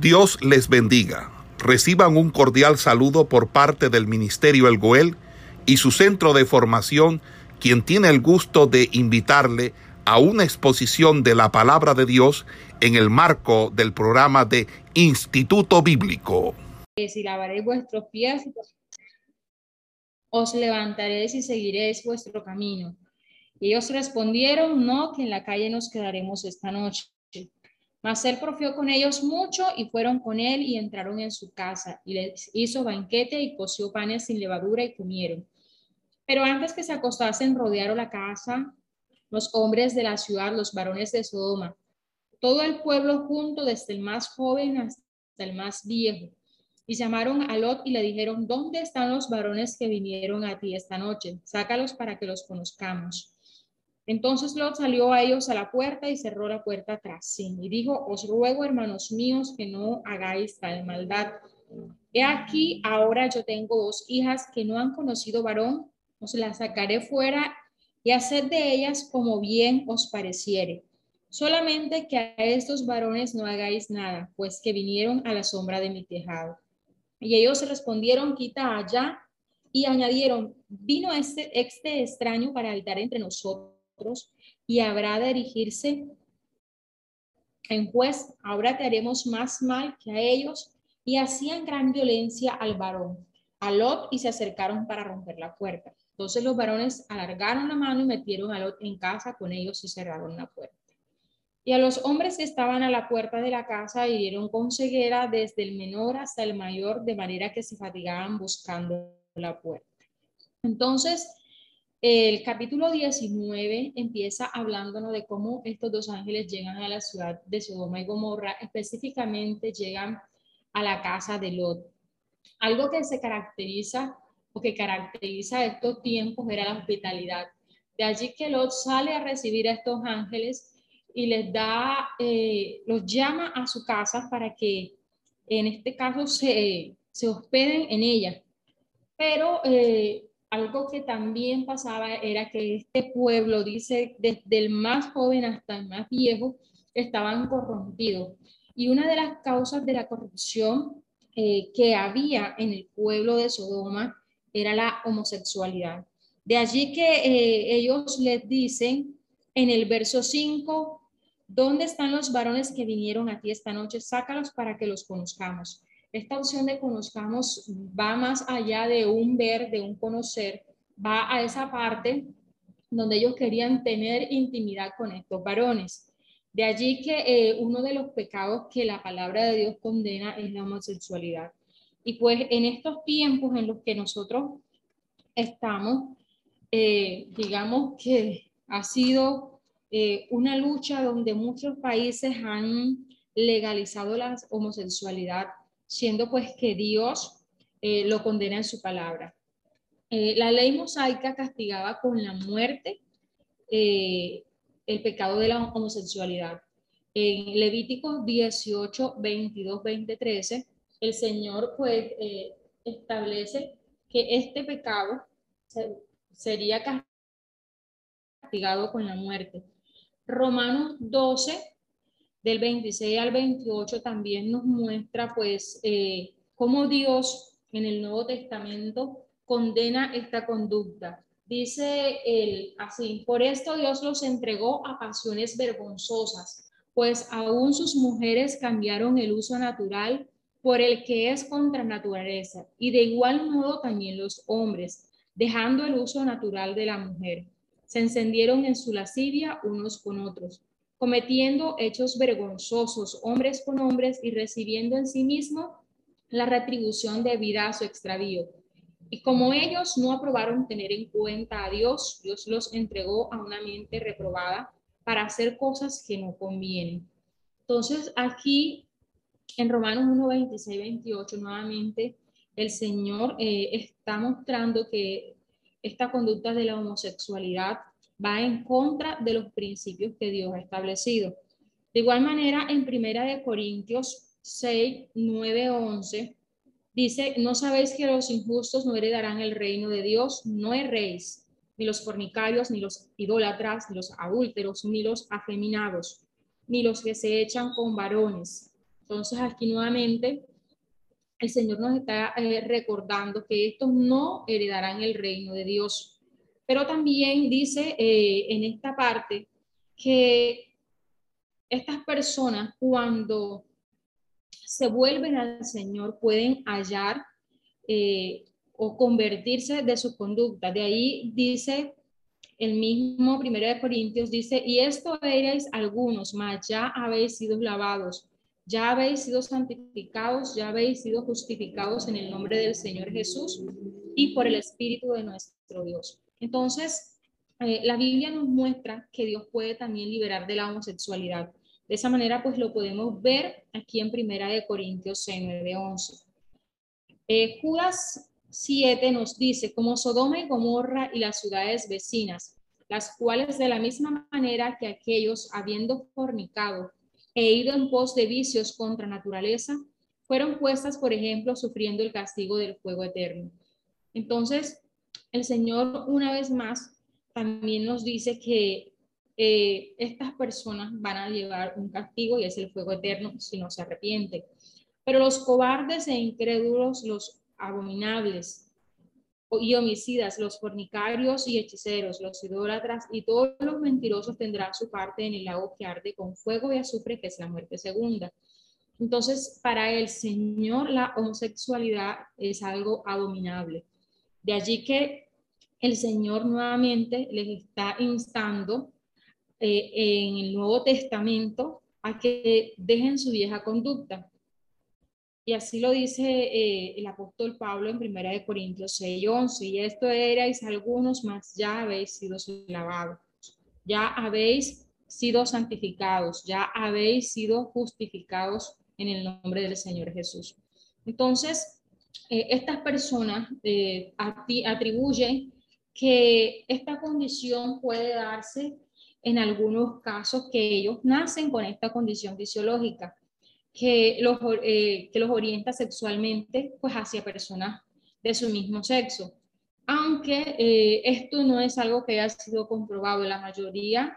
Dios les bendiga. Reciban un cordial saludo por parte del Ministerio El Goel y su centro de formación, quien tiene el gusto de invitarle a una exposición de la palabra de Dios en el marco del programa de Instituto Bíblico. Si lavaréis vuestros pies, os levantaréis y seguiréis vuestro camino. Y ellos respondieron, no, que en la calle nos quedaremos esta noche. Mas él profió con ellos mucho y fueron con él y entraron en su casa y les hizo banquete y coció panes sin levadura y comieron. Pero antes que se acostasen, rodearon la casa los hombres de la ciudad, los varones de Sodoma, todo el pueblo junto, desde el más joven hasta el más viejo. Y llamaron a Lot y le dijeron, ¿dónde están los varones que vinieron a ti esta noche? Sácalos para que los conozcamos. Entonces Lot salió a ellos a la puerta y cerró la puerta tras sí y dijo, os ruego, hermanos míos, que no hagáis tal maldad. He aquí, ahora yo tengo dos hijas que no han conocido varón, os las sacaré fuera y haced de ellas como bien os pareciere. Solamente que a estos varones no hagáis nada, pues que vinieron a la sombra de mi tejado. Y ellos respondieron, quita allá, y añadieron, vino este, este extraño para habitar entre nosotros y habrá de erigirse en juez, ahora te haremos más mal que a ellos, y hacían gran violencia al varón, a Lot, y se acercaron para romper la puerta. Entonces los varones alargaron la mano y metieron a Lot en casa con ellos y cerraron la puerta. Y a los hombres que estaban a la puerta de la casa hirieron con ceguera desde el menor hasta el mayor, de manera que se fatigaban buscando la puerta. Entonces, el capítulo 19 empieza hablándonos de cómo estos dos ángeles llegan a la ciudad de Sodoma y Gomorra, específicamente llegan a la casa de Lot. Algo que se caracteriza o que caracteriza estos tiempos era la hospitalidad. De allí que Lot sale a recibir a estos ángeles y les da, eh, los llama a su casa para que en este caso se, se hospeden en ella. Pero eh, algo que también pasaba era que este pueblo, dice, desde el más joven hasta el más viejo, estaban corrompidos. Y una de las causas de la corrupción eh, que había en el pueblo de Sodoma era la homosexualidad. De allí que eh, ellos les dicen en el verso 5, ¿dónde están los varones que vinieron aquí esta noche? Sácalos para que los conozcamos. Esta opción de conozcamos va más allá de un ver, de un conocer, va a esa parte donde ellos querían tener intimidad con estos varones. De allí que eh, uno de los pecados que la palabra de Dios condena es la homosexualidad. Y pues en estos tiempos en los que nosotros estamos, eh, digamos que ha sido eh, una lucha donde muchos países han legalizado la homosexualidad siendo pues que Dios eh, lo condena en su palabra. Eh, la ley mosaica castigaba con la muerte eh, el pecado de la homosexualidad. En Levítico 18, 22, 20, 13, el Señor pues establece que este pecado sería castigado con la muerte. Romanos 12, del 26 al 28 también nos muestra pues eh, cómo Dios en el Nuevo Testamento condena esta conducta. Dice él así, por esto Dios los entregó a pasiones vergonzosas, pues aún sus mujeres cambiaron el uso natural por el que es contra naturaleza, y de igual modo también los hombres, dejando el uso natural de la mujer. Se encendieron en su lascivia unos con otros cometiendo hechos vergonzosos hombres con hombres y recibiendo en sí mismo la retribución debida a su extravío. Y como ellos no aprobaron tener en cuenta a Dios, Dios los entregó a una mente reprobada para hacer cosas que no convienen. Entonces, aquí en Romanos 1, 26, 28, nuevamente el Señor eh, está mostrando que esta conducta de la homosexualidad va en contra de los principios que Dios ha establecido. De igual manera, en Primera de Corintios 6, 9, 11, dice, no sabéis que los injustos no heredarán el reino de Dios, no erréis, ni los fornicarios, ni los idólatras, ni los adúlteros, ni los afeminados, ni los que se echan con varones, Entonces aquí nuevamente el Señor nos está eh, recordando que estos no heredarán el reino de Dios. Pero también dice eh, en esta parte que estas personas cuando se vuelven al Señor pueden hallar eh, o convertirse de su conducta. De ahí dice el mismo primero de Corintios, dice, y esto erais algunos, mas ya habéis sido lavados ya habéis sido santificados, ya habéis sido justificados en el nombre del Señor Jesús y por el Espíritu de nuestro Dios. Entonces, eh, la Biblia nos muestra que Dios puede también liberar de la homosexualidad. De esa manera, pues lo podemos ver aquí en Primera de Corintios 6, 9, 11. Judas 7 nos dice, como Sodoma y Gomorra y las ciudades vecinas, las cuales de la misma manera que aquellos, habiendo fornicado, e ido en pos de vicios contra naturaleza, fueron puestas, por ejemplo, sufriendo el castigo del fuego eterno. Entonces, el Señor una vez más también nos dice que eh, estas personas van a llevar un castigo y es el fuego eterno si no se arrepiente. Pero los cobardes e incrédulos, los abominables, y homicidas, los fornicarios y hechiceros, los idólatras y todos los mentirosos tendrán su parte en el lago que arde con fuego y azufre, que es la muerte segunda. Entonces, para el Señor la homosexualidad es algo abominable. De allí que el Señor nuevamente les está instando eh, en el Nuevo Testamento a que dejen su vieja conducta. Y así lo dice eh, el apóstol Pablo en 1 Corintios 6, 11. Y esto erais algunos, más ya habéis sido lavados, ya habéis sido santificados, ya habéis sido justificados en el nombre del Señor Jesús. Entonces, eh, estas personas atribuyen que esta condición puede darse en algunos casos que ellos nacen con esta condición fisiológica que los, eh, que los orienta sexualmente pues hacia personas de su mismo sexo. Aunque eh, esto no es algo que haya sido comprobado, la mayoría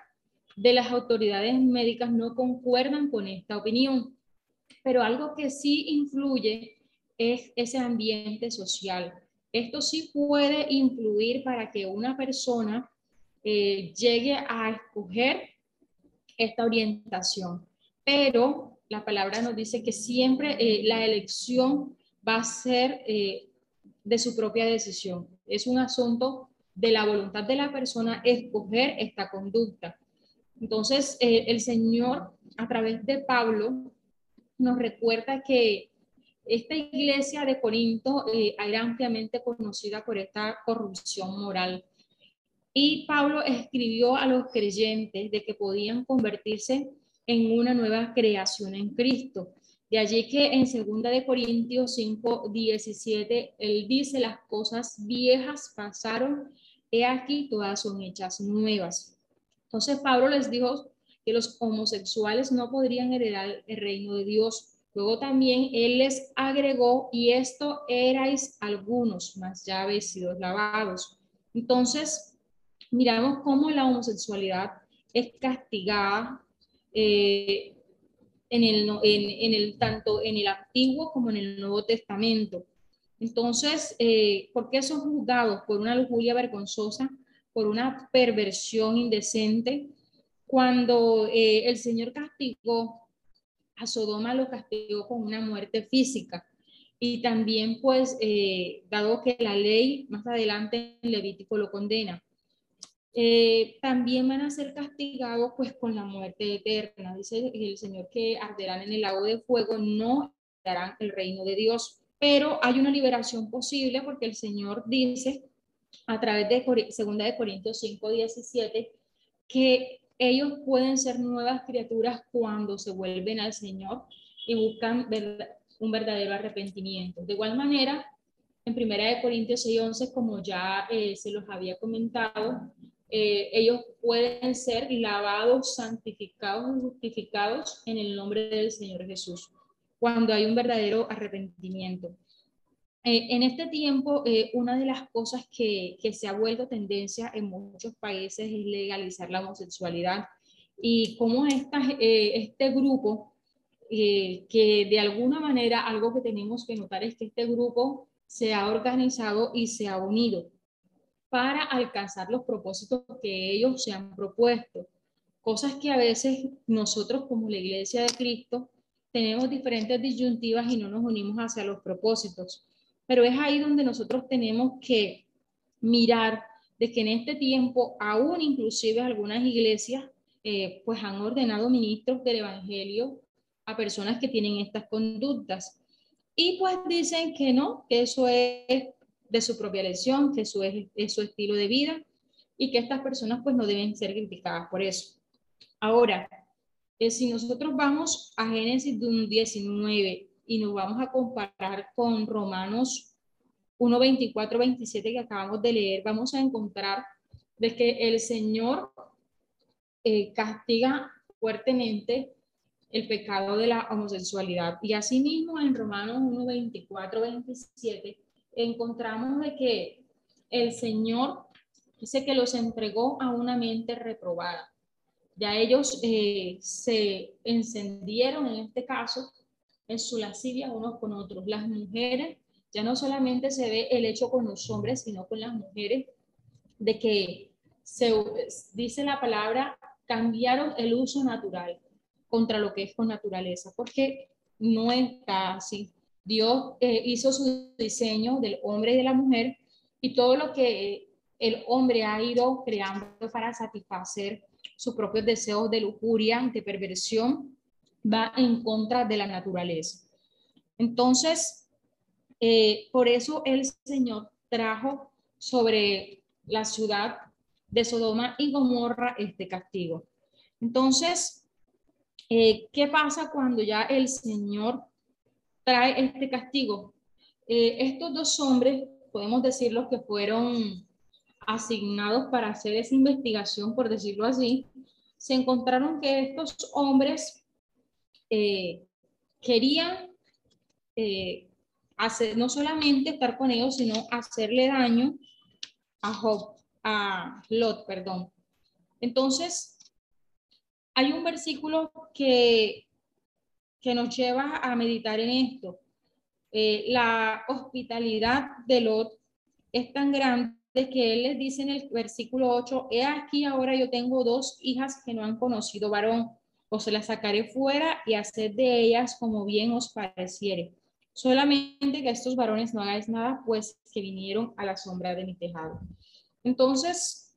de las autoridades médicas no concuerdan con esta opinión, pero algo que sí influye es ese ambiente social. Esto sí puede influir para que una persona eh, llegue a escoger esta orientación, pero la palabra nos dice que siempre eh, la elección va a ser eh, de su propia decisión. Es un asunto de la voluntad de la persona escoger esta conducta. Entonces, el Señor, a través de Pablo, nos recuerda que esta iglesia de Corinto era ampliamente conocida por esta corrupción moral. Y Pablo escribió a los creyentes de que podían convertirse en una nueva creación en Cristo. De allí que en 2 de Corintios 5, 17, él dice, las cosas viejas pasaron, he aquí todas son hechas nuevas. Entonces Pablo les dijo que los homosexuales no podrían heredar el reino de Dios. Luego también él les agregó, y esto erais algunos, mas ya habéis sido lavados. Entonces, miramos cómo la homosexualidad es castigada eh, en, el, tanto en el Antiguo como en el Nuevo Testamento. Entonces, eh, ¿por qué son juzgados por una lujuria vergonzosa, por una perversión indecente? Cuando eh, el Señor castigó a Sodoma, lo castigó con una muerte física. Y también, pues, dado que la ley más adelante en Levítico lo condena, eh, también van a ser castigados pues con la muerte eterna. Dice el Señor que arderán en el lago de fuego, no darán el reino de Dios. Pero hay una liberación posible porque el Señor dice a través de 2 de Corintios 5, 17 que ellos pueden ser nuevas criaturas cuando se vuelven al Señor y buscan un verdadero arrepentimiento. De igual manera, en 1 de Corintios 6, 11, como ya eh, se los había comentado, eh, ellos pueden ser lavados, santificados justificados en el nombre del Señor Jesús, cuando hay un verdadero arrepentimiento. Eh, en este tiempo, eh, una de las cosas que, que, se ha vuelto tendencia en muchos países es legalizar la homosexualidad y cómo esta, este grupo eh, que de alguna manera algo que tenemos que notar es que este grupo se ha organizado y se ha unido para alcanzar los propósitos que ellos se han propuesto. Cosas que a veces nosotros como la Iglesia de Cristo tenemos diferentes disyuntivas y no nos unimos hacia los propósitos. Pero es ahí donde nosotros tenemos que mirar de que en este tiempo, aún inclusive algunas iglesias, eh, pues han ordenado ministros del Evangelio a personas que tienen estas conductas. Y pues dicen que no, que eso es de su propia elección, que eso es, es su estilo de vida y que estas personas pues no deben ser criticadas por eso. Ahora, eh, si nosotros vamos a Génesis 19 y nos vamos a comparar con Romanos 1, 24, 27 que acabamos de leer, vamos a encontrar de que el Señor eh, castiga fuertemente el pecado de la homosexualidad. Y asimismo en Romanos 1, 24, 27 encontramos de que el Señor dice que los entregó a una mente reprobada. Ya ellos eh, se encendieron en este caso en su lascivia unos con otros. Las mujeres, ya no solamente se ve el hecho con los hombres, sino con las mujeres, de que se dice la palabra, cambiaron el uso natural contra lo que es con naturaleza, porque no está así. Dios eh, hizo su diseño del hombre y de la mujer y todo lo que el hombre ha ido creando para satisfacer sus propios deseos de lujuria, de perversión, va en contra de la naturaleza. Entonces, eh, por eso el Señor trajo sobre la ciudad de Sodoma y Gomorra este castigo. Entonces, eh, ¿qué pasa cuando ya el Señor trae este castigo? Eh, estos dos hombres, podemos decir los que fueron asignados para hacer esa investigación, por decirlo así, se encontraron que estos hombres eh, querían eh, hacer, no solamente estar con ellos, sino hacerle daño a Job, a Lot, perdón. Entonces, hay un versículo que, que nos lleva a meditar en esto. Eh, la hospitalidad de Lot es tan grande de que él les dice en el versículo 8, he aquí ahora yo tengo dos hijas que no han conocido varón, o se las sacaré fuera y haced de ellas como bien os pareciere. Solamente que estos varones no hagáis nada, pues que vinieron a la sombra de mi tejado. Entonces,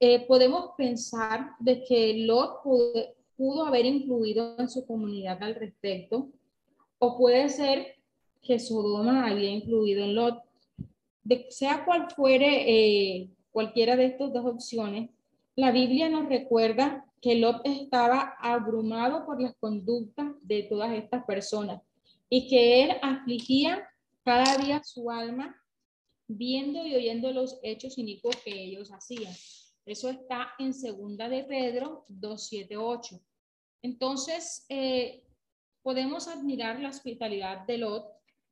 eh, podemos pensar de que Lot pudo, pudo haber incluido en su comunidad al respecto, o puede ser que Sodoma había incluido en Lot sea cual fuere eh, cualquiera de estas dos opciones, la Biblia nos recuerda que Lot estaba abrumado por las conductas de todas estas personas y que él afligía cada día su alma viendo y oyendo los hechos inicuos que ellos hacían. Eso está en segunda de Pedro 278. Entonces, eh, podemos admirar la hospitalidad de Lot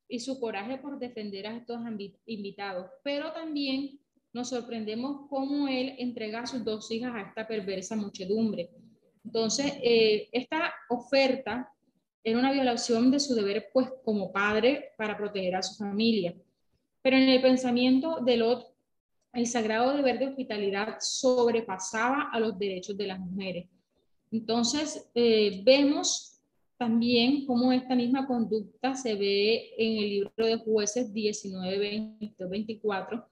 y su coraje por defender a estos invitados, pero también nos sorprendemos cómo él entrega a sus dos hijas a esta perversa muchedumbre. Entonces, eh, esta oferta era una violación de su deber, pues, como padre para proteger a su familia. Pero en el pensamiento de Lot, el sagrado deber de hospitalidad sobrepasaba a los derechos de las mujeres. Entonces, eh, vemos también cómo esta misma conducta se ve en el libro de jueces 19, 20, 24,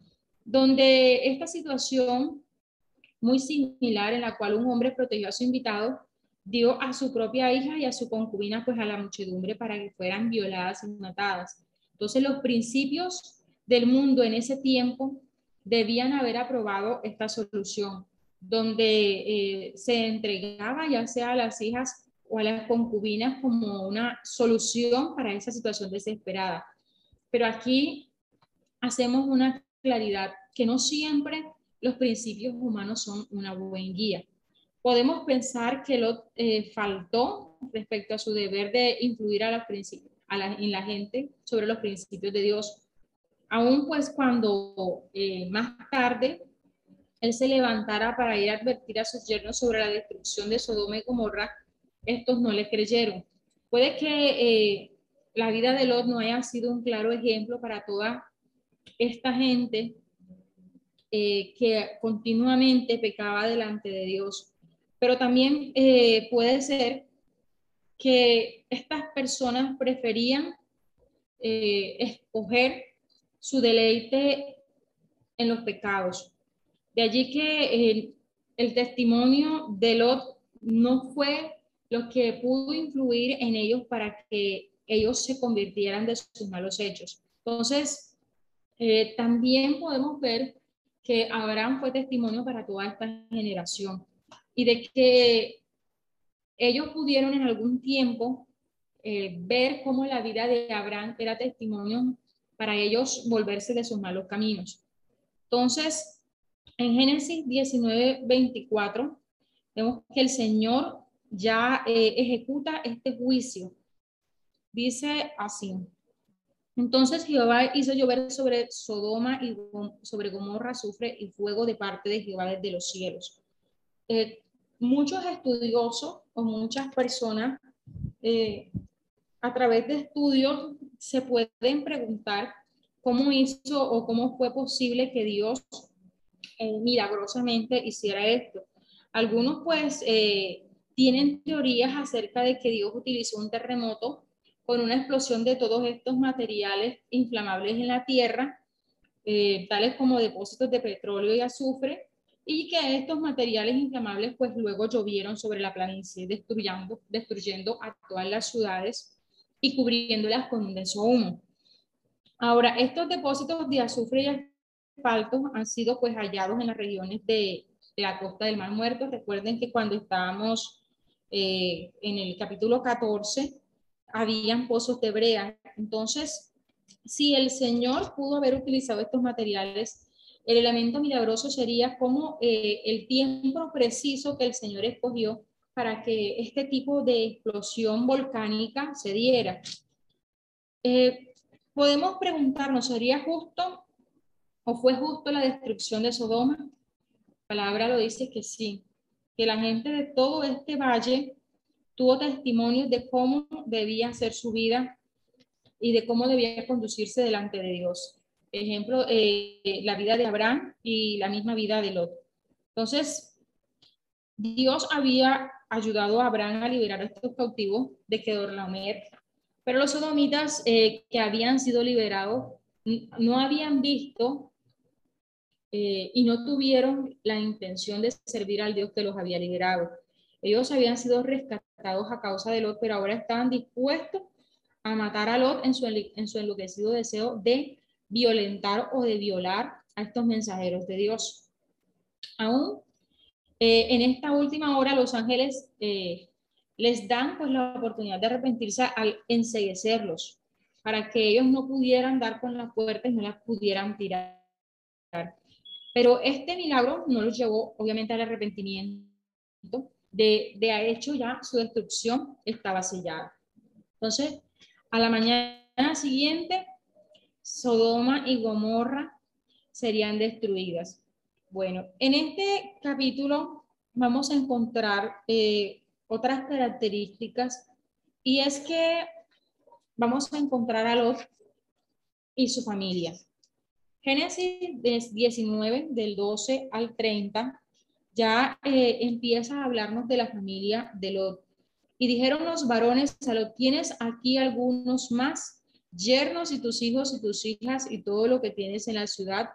donde esta situación muy similar en la cual un hombre protegió a su invitado, dio a su propia hija y a su concubina pues a la muchedumbre para que fueran violadas y matadas. Entonces los principios del mundo en ese tiempo debían haber aprobado esta solución, donde eh, se entregaba ya sea a las hijas o a las concubinas como una solución para esa situación desesperada. Pero aquí hacemos una claridad que no siempre los principios humanos son una buena guía. Podemos pensar que lo eh, faltó respecto a su deber de influir a la, en la gente sobre los principios de Dios. Aún pues cuando eh, más tarde él se levantara para ir a advertir a sus yernos sobre la destrucción de Sodoma y Gomorra, estos no le creyeron. Puede que eh, la vida de Lot no haya sido un claro ejemplo para toda esta gente eh, que continuamente pecaba delante de Dios, pero también eh, puede ser que estas personas preferían escoger su deleite en los pecados. De allí que el testimonio de Lot no fue lo que pudo influir en ellos para que ellos se convirtieran de sus malos hechos. Entonces, eh, también podemos ver que Abraham fue testimonio para toda esta generación y de que ellos pudieron en algún tiempo eh, ver cómo la vida de Abraham era testimonio para ellos volverse de sus malos caminos. Entonces, en Génesis 19, 24, vemos que el Señor ya eh, ejecuta este juicio. Dice así. Entonces Jehová hizo llover sobre Sodoma y sobre Gomorra sufre y fuego de parte de Jehová desde los cielos. Eh, muchos estudiosos o muchas personas eh, a través de estudios se pueden preguntar cómo hizo o cómo fue posible que Dios milagrosamente hiciera esto. Algunos pues tienen teorías acerca de que Dios utilizó un terremoto con una explosión de todos estos materiales inflamables en la tierra, eh, tales como depósitos de petróleo y azufre, y que estos materiales inflamables pues luego llovieron sobre la planicie, destruyendo, destruyendo a todas las ciudades y cubriéndolas con un denso humo. Ahora, estos depósitos de azufre y asfalto han sido pues hallados en las regiones de, de la costa del Mar Muerto. Recuerden que cuando estábamos eh, en el capítulo 14, habían pozos de brea. Entonces, si el Señor pudo haber utilizado estos materiales, el elemento milagroso sería como eh, el tiempo preciso que el Señor escogió para que este tipo de explosión volcánica se diera. Eh, podemos preguntarnos, ¿sería justo o fue justo la destrucción de Sodoma? La palabra lo dice que sí que la gente de todo este valle tuvo testimonios de cómo debía ser su vida y de cómo debía conducirse delante de Dios. Ejemplo, eh, la vida de Abraham y la misma vida de Lot. Entonces, Dios había ayudado a Abraham a liberar a estos cautivos de Kedorlaomer, pero los sodomitas eh, que habían sido liberados no habían visto eh, y no tuvieron la intención de servir al Dios que los había liberado. Ellos habían sido rescatados a causa de Lot, pero ahora estaban dispuestos a matar a Lot en su, en enloquecido deseo de violentar o de violar a estos mensajeros de Dios. Aún eh, en esta última hora los ángeles eh, les dan pues la oportunidad de arrepentirse al enseguecerlos para que ellos no pudieran dar con las puertas y no las pudieran tirar. Pero este milagro no los llevó, obviamente, al arrepentimiento. De, de hecho, ya su destrucción estaba sellada. Entonces, a la mañana siguiente, Sodoma y Gomorra serían destruidas. Bueno, en este capítulo vamos a encontrar eh, otras características y es que vamos a encontrar a Lot y su familia. Génesis 19, del 12 al 30, ya eh, empieza a hablarnos de la familia de Lot. Y dijeron los varones a Lot, ¿tienes aquí algunos más yernos y tus hijos y tus hijas y todo lo que tienes en la ciudad?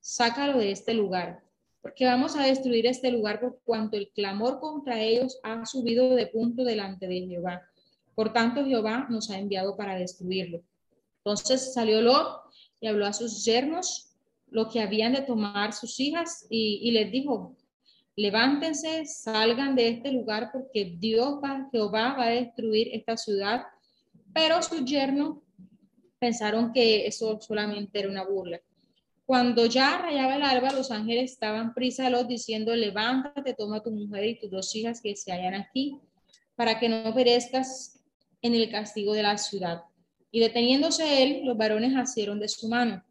Sácalo de este lugar, porque vamos a destruir este lugar por cuanto el clamor contra ellos ha subido de punto delante de Jehová. Por tanto, Jehová nos ha enviado para destruirlo. Entonces salió Lot y habló a sus yernos lo que habían de tomar sus hijas y, les dijo, levántense, salgan de este lugar porque Dios Jehová va a destruir esta ciudad. Pero sus yernos pensaron que eso solamente era una burla. Cuando ya rayaba el alba, los ángeles estaban prisa a los diciendo, levántate, toma tu mujer y tus dos hijas que se hallan aquí, para que no perezcas en el castigo de la ciudad. Y deteniéndose él, los varones asieron de su mano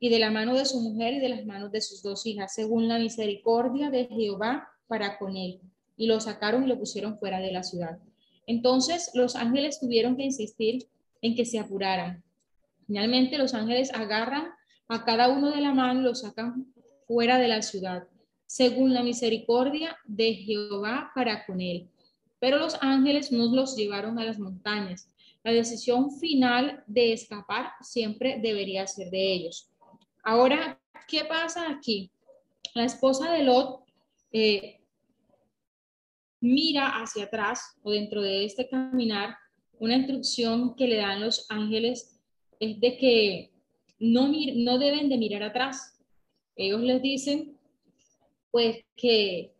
y de la mano de su mujer y de las manos de sus dos hijas, según la misericordia de Jehová para con él. Y lo sacaron y lo pusieron fuera de la ciudad. Entonces los ángeles tuvieron que insistir en que se apuraran. Finalmente los ángeles agarran a cada uno de la mano lo sacan fuera de la ciudad, según la misericordia de Jehová para con él. Pero los ángeles no los llevaron a las montañas. La decisión final de escapar siempre debería ser de ellos. Ahora, ¿qué pasa aquí? La esposa de Lot eh, mira hacia atrás o dentro de este caminar, una instrucción que le dan los ángeles es de que no, deben de mirar atrás. Ellos les dicen, pues, que,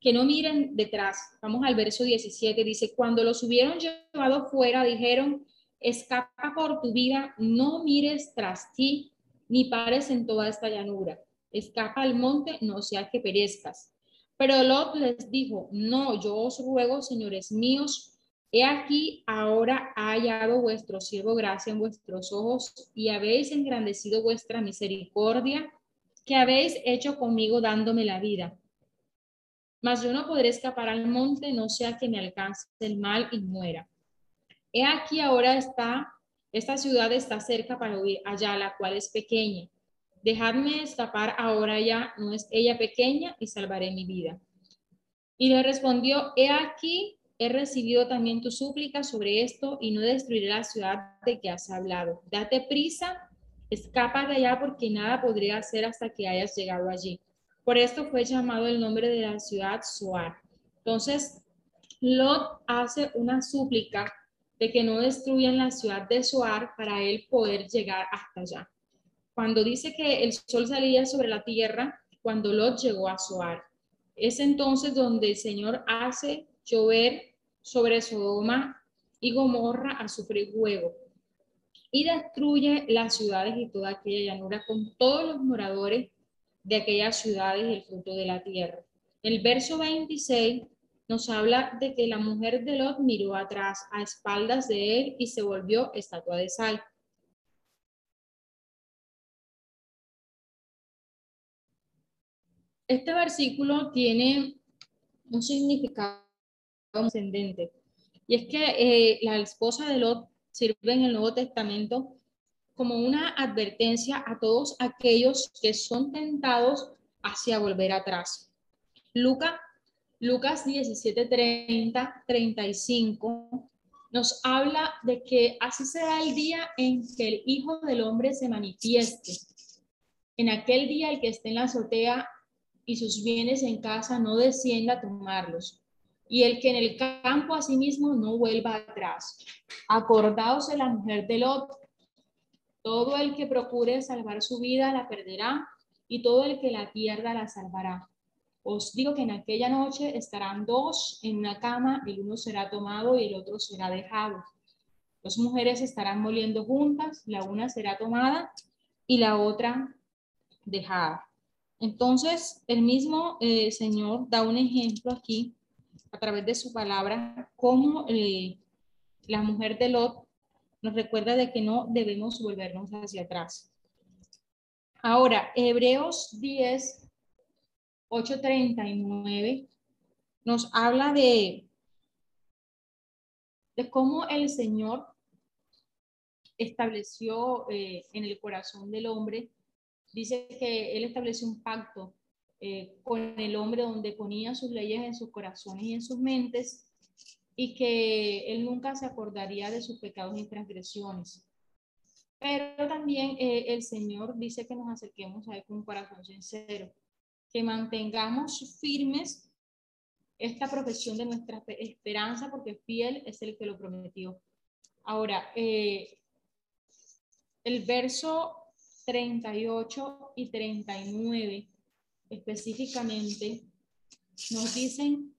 que no miren detrás. Vamos al verso 17, dice, cuando los hubieron llevado fuera, dijeron, escapa por tu vida, no mires tras ti, ni pares en toda esta llanura. Escapa al monte, no sea que perezcas. Pero Lot les dijo, no, yo os ruego, señores míos, he aquí ahora ha hallado vuestro siervo gracia en vuestros ojos y habéis engrandecido vuestra misericordia que habéis hecho conmigo dándome la vida. Mas yo no podré escapar al monte, no sea que me alcance el mal y muera. He aquí ahora está, esta ciudad está cerca para huir allá, la cual es pequeña dejadme escapar ahora ya, no es ella pequeña y salvaré mi vida. Y le respondió, he aquí, he recibido también tu súplica sobre esto y no destruiré la ciudad de que has hablado. Date prisa, escapa de allá porque nada podría hacer hasta que hayas llegado allí. Por esto fue llamado el nombre de la ciudad Soar. Entonces, Lot hace una súplica de que no destruyan la ciudad de Soar para él poder llegar hasta allá cuando dice que el sol salía sobre la tierra, cuando Lot llegó a Zoar. Es entonces donde el Señor hace llover sobre Sodoma y Gomorra a su fuego y destruye las ciudades y toda aquella llanura con todos los moradores de aquellas ciudades y el fruto de la tierra. El verso 26 nos habla de que la mujer de Lot miró atrás a espaldas de él y se volvió estatua de sal. Este versículo tiene un significado ascendente y es que eh, la esposa de Lot sirve en el Nuevo Testamento como una advertencia a todos aquellos que son tentados hacia volver atrás. Lucas, Lucas 17, 30, 35 nos habla de que así será el día en que el Hijo del Hombre se manifieste. En aquel día el que esté en la azotea y sus bienes en casa no descienda a tomarlos, y el que en el campo asimismo no vuelva atrás. Acordaos de la mujer de Lot, todo el que procure salvar su vida la perderá, y todo el que la pierda la salvará. Os digo que en aquella noche estarán dos en una cama, el uno será tomado y el otro será dejado. Dos mujeres estarán moliendo juntas, la una será tomada y la otra dejada. Entonces, el mismo eh, Señor da un ejemplo aquí a través de su palabra, cómo eh, la mujer de Lot nos recuerda de que no debemos volvernos hacia atrás. Ahora, Hebreos 10, 8:39 nos habla de, de cómo el Señor estableció eh, en el corazón del hombre dice que él estableció un pacto eh, con el hombre donde ponía sus leyes en sus corazones y en sus mentes y que él nunca se acordaría de sus pecados y transgresiones. Pero también eh, el Señor dice que nos acerquemos a él con un corazón sincero, que mantengamos firmes esta profesión de nuestra esperanza, porque fiel es el que lo prometió. Ahora, eh, el verso 38 y 39 específicamente nos dicen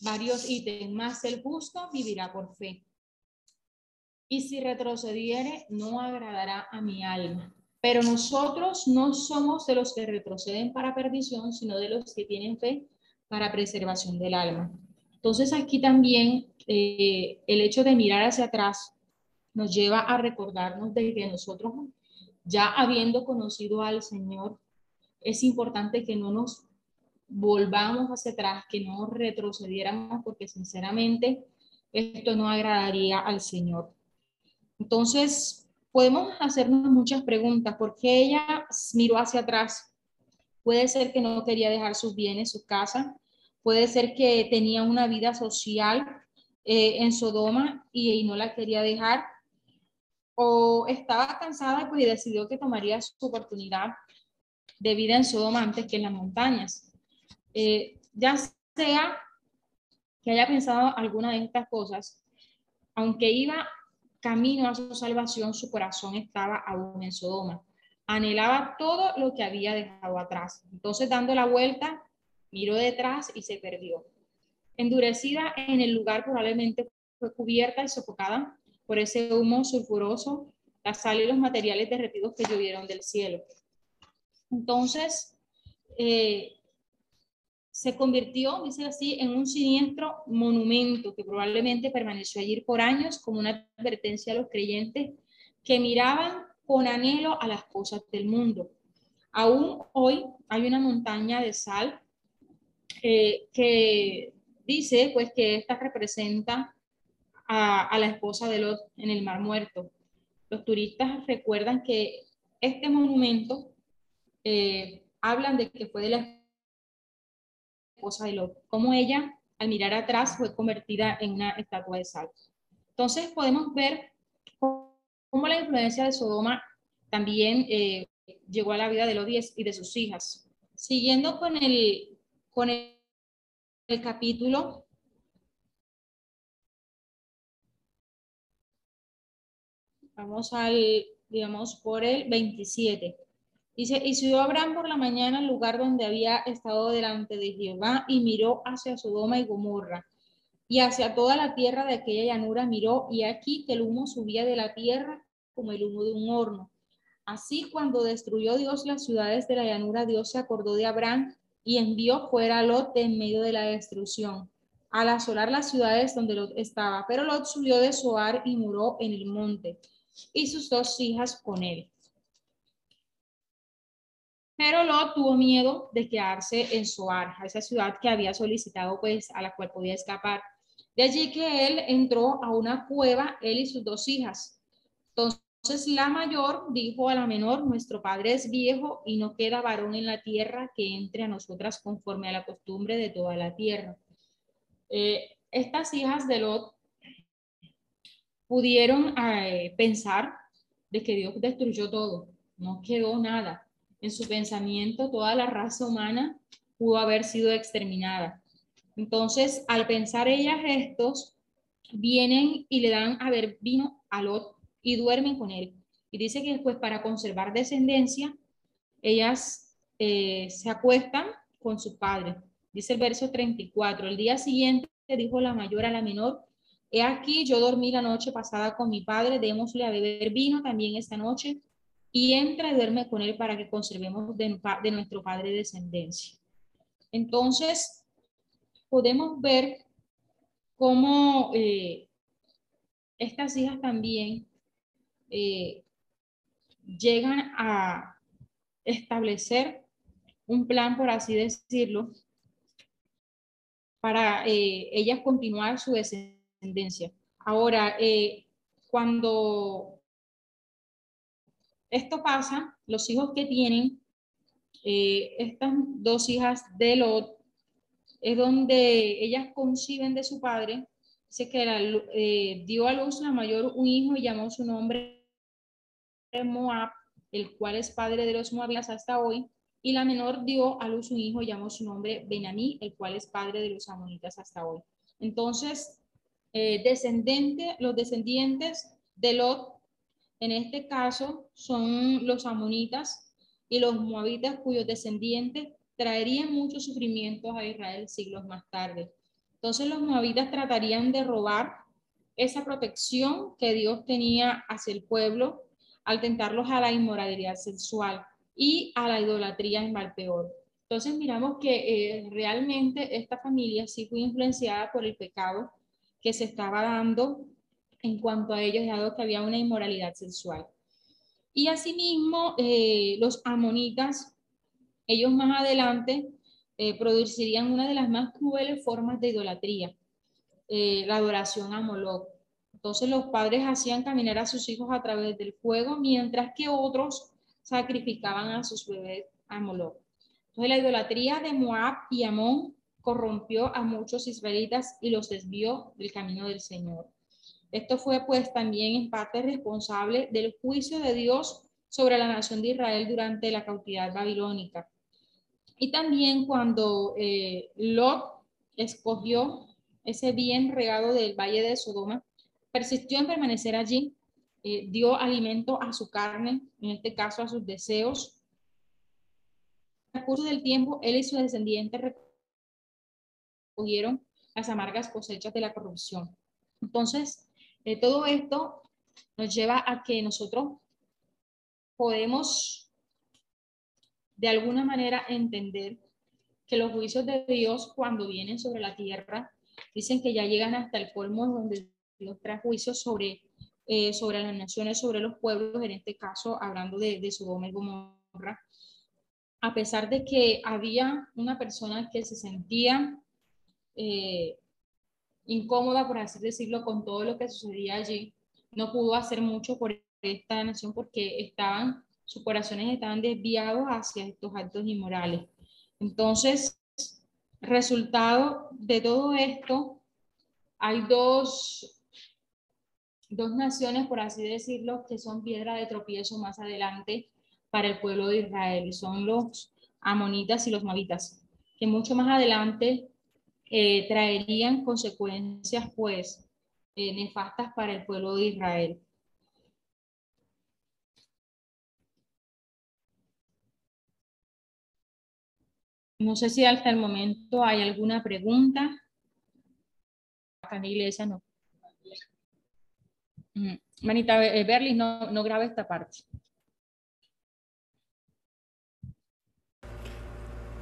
varios ítems, más el justo vivirá por fe. Y si retrocediere, no agradará a mi alma. Pero nosotros no somos de los que retroceden para perdición, sino de los que tienen fe para preservación del alma. Entonces aquí también eh, el hecho de mirar hacia atrás nos lleva a recordarnos de que nosotros ya habiendo conocido al Señor, es importante que no nos volvamos hacia atrás, que no retrocediéramos, porque sinceramente esto no agradaría al Señor. Entonces, podemos hacernos muchas preguntas. ¿Por qué ella miró hacia atrás? Puede ser que no quería dejar sus bienes, su casa. Puede ser que tenía una vida social eh, en Sodoma y, no la quería dejar. O estaba cansada pues, y decidió que tomaría su oportunidad de vida en Sodoma antes que en las montañas. Eh, ya sea que haya pensado alguna de estas cosas, aunque iba camino a su salvación, su corazón estaba aún en Sodoma. Anhelaba todo lo que había dejado atrás. Entonces, dando la vuelta, miró detrás y se perdió. Endurecida en el lugar, probablemente fue cubierta y sofocada por ese humo sulfuroso, la sal y los materiales derretidos que llovieron del cielo. Entonces, eh, se convirtió, dice así, en un siniestro monumento que probablemente permaneció allí por años como una advertencia a los creyentes que miraban con anhelo a las cosas del mundo. Aún hoy hay una montaña de sal eh, que dice pues que esta representa a, la esposa de Lot en el Mar Muerto. Los turistas recuerdan que este monumento eh, hablan de que fue de la esposa de Lot, como ella, al mirar atrás, fue convertida en una estatua de sal. Entonces podemos ver cómo la influencia de Sodoma también eh, llegó a la vida de Lot y de sus hijas. Siguiendo con el, con el capítulo, vamos al, digamos, por el 27. Dice, y subió Abraham por la mañana al lugar donde había estado delante de Jehová y miró hacia Sodoma y Gomorra y hacia toda la tierra de aquella llanura miró y aquí que el humo subía de la tierra como el humo de un horno. Así cuando destruyó Dios las ciudades de la llanura, Dios se acordó de Abraham y envió fuera a Lot en medio de la destrucción, al asolar las ciudades donde Lot estaba. Pero Lot subió de Soar y murió en el monte, y sus dos hijas con él. Pero Lot tuvo miedo de quedarse en Soar, esa ciudad que había solicitado, pues, a la cual podía escapar. De allí que él entró a una cueva, él y sus dos hijas. Entonces la mayor dijo a la menor, nuestro padre es viejo y no queda varón en la tierra que entre a nosotras conforme a la costumbre de toda la tierra. Eh, estas hijas de Lot pudieron eh, pensar de que Dios destruyó todo, no quedó nada en su pensamiento toda la raza humana pudo haber sido exterminada. Entonces, al pensar ellas estos, vienen y le dan a ver vino a Lot y duermen con él. Y dice que después para conservar descendencia, ellas eh, se acuestan con su padre. Dice el verso 34, el día siguiente dijo la mayor a la menor, he aquí yo dormí la noche pasada con mi padre, démosle a beber vino también esta noche y entra y duerme con él para que conservemos de, nuestro padre descendencia. Entonces, podemos ver cómo eh, estas hijas también eh, llegan a establecer un plan, por así decirlo, para eh, ellas continuar su descendencia. Ahora, cuando esto pasa, los hijos que tienen, eh, estas dos hijas de Lot, es donde ellas conciben de su padre, se que eh, dio a luz la mayor un hijo y llamó su nombre Moab, el cual es padre de los moabitas hasta hoy, y la menor dio a luz un hijo y llamó su nombre Benaní, el cual es padre de los amonitas hasta hoy. Entonces, eh, descendente, los descendientes de Lot en este caso son los amonitas y los moabitas cuyos descendientes traerían muchos sufrimientos a Israel siglos más tarde. Entonces los moabitas tratarían de robar esa protección que Dios tenía hacia el pueblo al tentarlos a la inmoralidad sexual y a la idolatría en peor. Entonces miramos que eh, realmente esta familia sí fue influenciada por el pecado que se estaba dando en cuanto a ellos, dado que había una inmoralidad sexual. Y asimismo, eh, los amonitas, ellos más adelante eh, producirían una de las más crueles formas de idolatría, eh, la adoración a Moloch. Entonces los padres hacían caminar a sus hijos a través del fuego, mientras que otros sacrificaban a sus bebés a Moloch. Entonces la idolatría de Moab y Amón corrompió a muchos israelitas y los desvió del camino del Señor. Esto fue pues también en parte responsable del juicio de Dios sobre la nación de Israel durante la cautividad babilónica. Y también cuando eh, escogió ese bien regado del valle de Sodoma, persistió en permanecer allí, eh, dio alimento a su carne, en este caso a sus deseos. En curso del tiempo, él y sus descendientes recogieron las amargas cosechas de la corrupción. Entonces, de todo esto nos lleva a que nosotros podemos de alguna manera entender que los juicios de Dios cuando vienen sobre la tierra dicen que ya llegan hasta el colmo donde Dios trae juicios sobre, eh, sobre las naciones, sobre los pueblos, en este caso hablando de, de Sodoma y Gomorra, a pesar de que había una persona que se sentía eh, incómoda, por así decirlo, con todo lo que sucedía allí. No pudo hacer mucho por esta nación porque estaban, sus corazones estaban desviados hacia estos actos inmorales. Entonces, resultado de todo esto, hay dos, dos naciones, por así decirlo, que son piedra de tropiezo más adelante para el pueblo de Israel. Son los amonitas y los mavitas, que mucho más adelante eh, traerían consecuencias pues eh, nefastas para el pueblo de Israel. No sé si hasta el momento hay alguna pregunta. Acá en no. Mm, Manita Berlis, no, no graba esta parte.